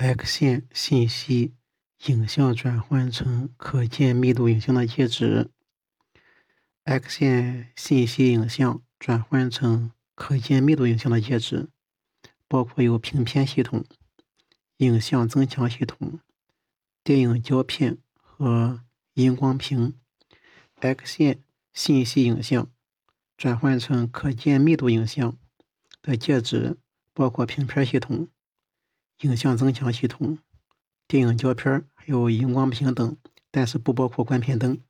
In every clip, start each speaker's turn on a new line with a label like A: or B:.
A: X 线信息影像转换成可见密度影像的介质。X 线信息影像转换成可见密度影像的介质，包括有平片系统、影像增强系统、电影胶片和荧光屏。X 线信息影像转换成可见密度影像的介质，包括平片系统。影像增强系统、电影胶片还有荧光屏等，但是不包括观片灯。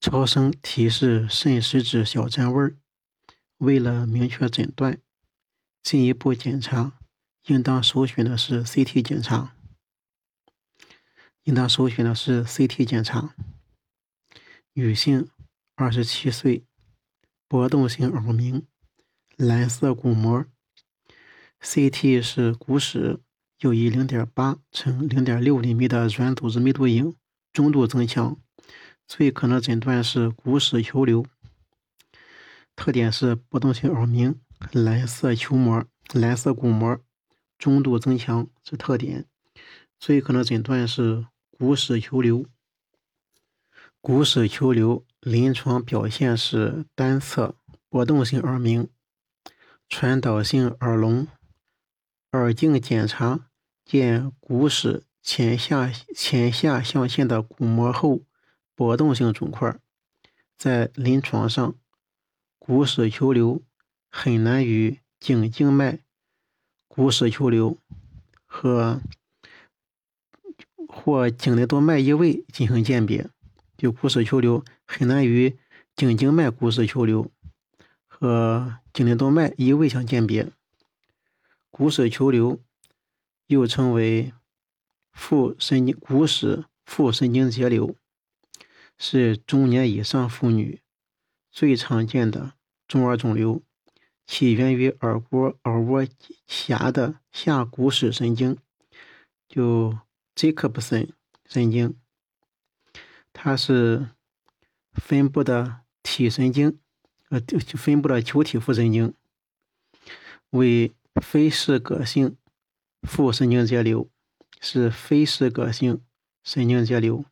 A: 超声提示肾实质小占位儿，为了明确诊断，进一步检查，应当首选的是 CT 检查。应当首选的是 CT 检查。女性，二十七岁，波动性耳鸣，蓝色鼓膜。CT 是骨室，有一0.8乘0.6厘米的软组织密度影，中度增强，最可能诊断是骨室球瘤。特点是波动性耳鸣，蓝色球膜、蓝色鼓膜，中度增强是特点，最可能诊断是骨室球瘤。骨室球瘤临床表现是单侧波动性耳鸣，传导性耳聋。耳镜检查见骨室前下前下象限的鼓膜后波动性肿块，在临床上，骨室球瘤很难与颈静脉骨室球瘤和或颈内动脉异位进行鉴别。就骨室球瘤很难与颈静脉骨室球瘤和颈内动脉异位相鉴别。骨室球瘤又称为副神经骨室副神经节瘤，是中年以上妇女最常见的中耳肿瘤，起源于耳郭耳蜗峡的下骨室神经，就 Jacobson 神经。它是分布的体神经，呃，分布的球体副神经为。非适格性副神经节瘤是非适格性神经节瘤，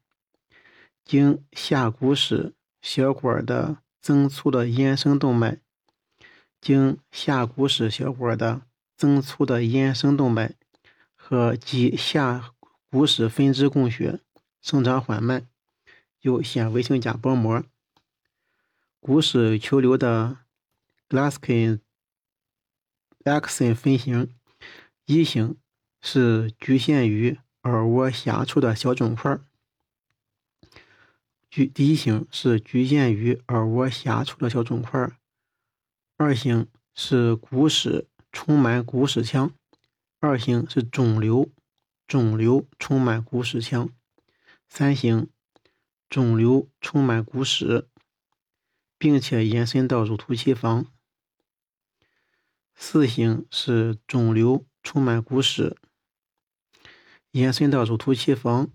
A: 经下骨室小管的增粗的延伸动脉，经下骨室小管的增粗的延伸动脉和及下骨室分支供血，生长缓慢，有纤维性假包膜。骨室球瘤的 Glaskin。X 分型一型是局限于耳蜗下处的小肿块，局第一型是局限于耳蜗下处的小肿块，二型是骨室充满骨室腔，二型是肿瘤肿瘤充满骨室腔，三型肿瘤充满骨室，并且延伸到乳突气房。四型是肿瘤充满骨室，延伸到乳突气房，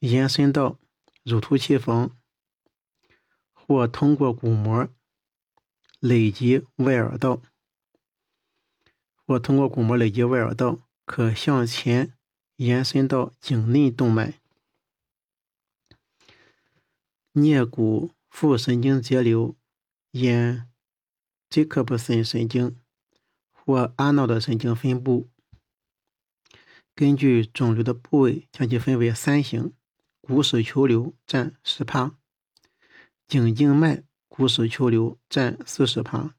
A: 延伸到乳突气房，或通过鼓膜累及外耳道，或通过鼓膜累及外耳道，可向前延伸到颈内动脉。颞骨副神经节瘤沿。杰克布森神经或阿诺的神经分布，根据肿瘤的部位将其分为三型：骨室球瘤占十趴，颈静脉骨室球瘤占四十趴，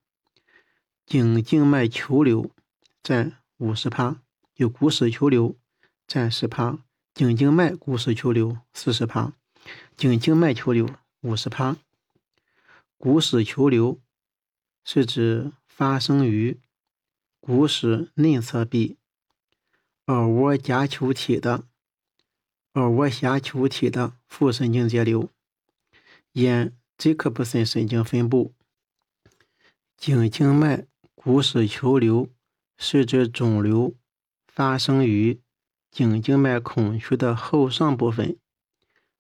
A: 颈静脉球瘤占五十趴。有骨室球瘤占十趴，颈静脉骨室球瘤四十趴，颈静脉球瘤五十趴。骨室球瘤。是指发生于骨室内侧壁耳蜗夹球体的耳蜗下球体的副神经节瘤，沿杰克布森神经分布。颈静脉骨室球瘤是指肿瘤发生于颈静脉孔区的后上部分，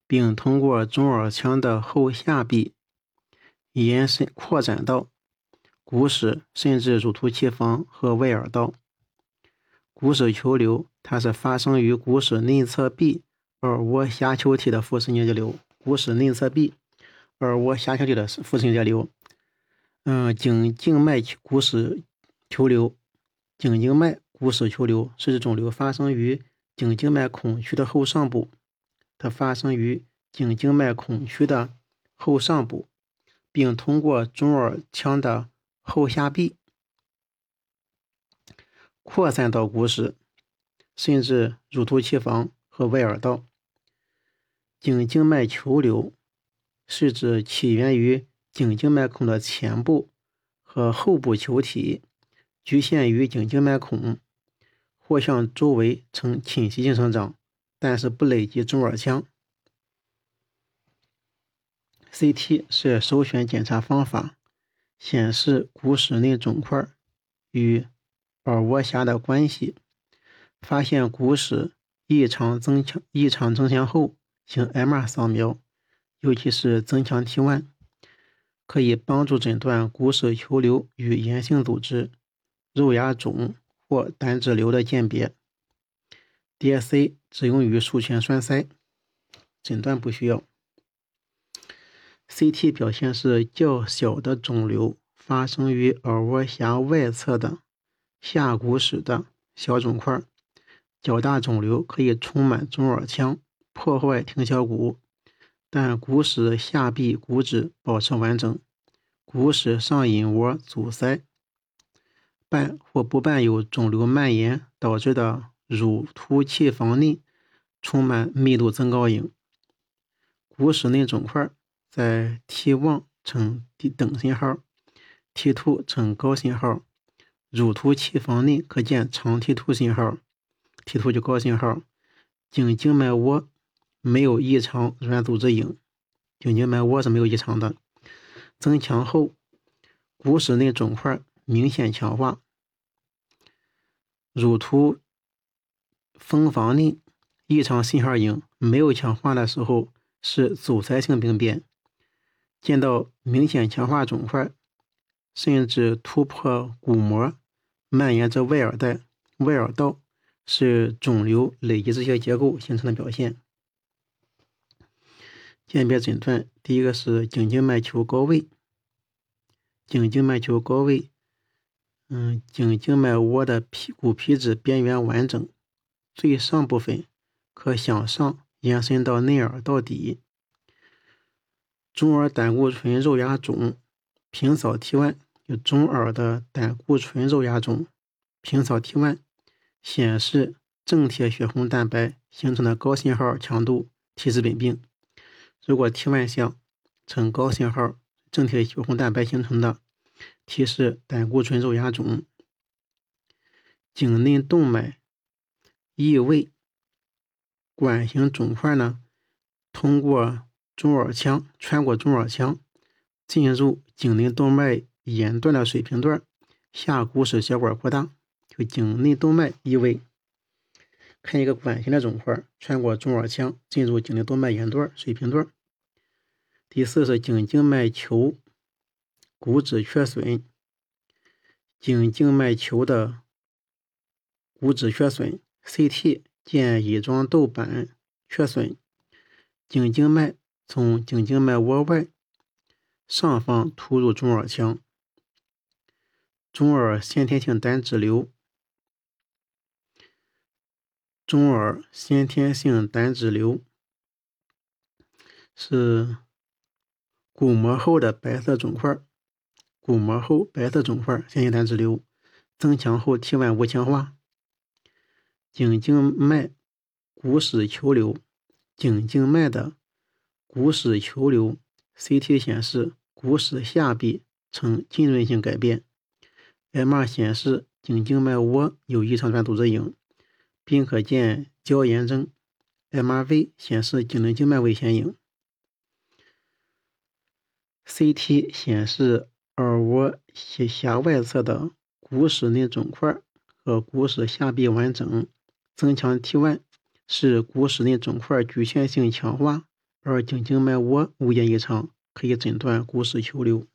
A: 并通过中耳腔的后下壁延伸扩展到。骨室甚至乳突气房和外耳道。股室球瘤，它是发生于股室内侧壁耳蜗下丘体的腹式凝结瘤。股室内侧壁耳蜗下丘体的腹式凝结瘤。嗯，颈静脉股室球瘤，颈静脉股室球瘤是指肿瘤发生于颈静脉孔区的后上部，它发生于颈静脉孔区的后上部，并通过中耳腔的后下壁扩散到骨室，甚至乳突气房和外耳道。颈静脉球瘤是指起源于颈静脉孔的前部和后部球体，局限于颈静脉孔，或向周围呈侵袭性生长，但是不累及中耳腔。CT 是首选检查方法，显示骨室内肿块与耳蜗下的关系。发现骨室异常增强、异常增强后，行 MR 扫描，尤其是增强 T1。可以帮助诊断骨室球瘤与炎性组织、肉芽肿或胆脂瘤的鉴别。DSC 只用于术前栓塞，诊断不需要。CT 表现是较小的肿瘤发生于耳蜗峡外侧的下骨室的小肿块，较大肿瘤可以充满中耳腔，破坏听小骨。但股室下壁骨质保持完整，股室上隐窝阻塞，伴或不伴有肿瘤蔓延导致的乳突气房内充满密度增高影。骨室内肿块在 T1 呈低等信号，T2 呈高信号，乳突气房内可见长 T2 信号，T2 就高信号，颈静脉窝。没有异常软组织影，颈静脉窝是没有异常的。增强后，骨室内肿块明显强化。乳突风房内异常信号影没有强化的时候是阻塞性病变。见到明显强化肿块，甚至突破骨膜，蔓延至外耳带、外耳道，是肿瘤累积这些结构形成的表现。鉴别诊断，第一个是颈静脉球高位，颈静脉球高位，嗯，颈静脉窝的皮骨皮质边缘完整，最上部分可向上延伸到内耳到底，中耳胆固醇肉芽肿，平扫 T1 有中耳的胆固醇肉芽肿，平扫 T1 显示正铁血红蛋白形成的高信号强度提示本病。如果 T1 项呈高信号正铁血红蛋白形成的，提示胆固醇肉芽肿。颈内动脉异位管型肿块呢，通过中耳腔穿过中耳腔，进入颈内动脉沿段的水平段，下股室血管扩大，就颈内动脉异位。看一个管形的肿块穿过中耳腔，进入颈内动脉沿段水平段。第四是颈静脉球骨质缺损，颈静脉球的骨质缺损，CT 见乙状窦板缺损，颈静脉从颈静脉窝外上方突入中耳腔，中耳先天性胆脂瘤。中耳先天性胆脂瘤是鼓膜后的白色肿块，鼓膜后白色肿块先天胆脂瘤，增强后 T1 无强化。颈静脉股室球瘤，颈静脉的股室球瘤，CT 显示股室下壁呈浸润性改变，MR 显示颈静脉窝有异常软组织影。并可见胶炎症，MRV 显示颈内静脉危险影，CT 显示耳蜗下外侧的股室内肿块和股室下壁完整，增强 T1 是股室内肿块局限性强化，而静静脉窝无见异常，可以诊断股室球流。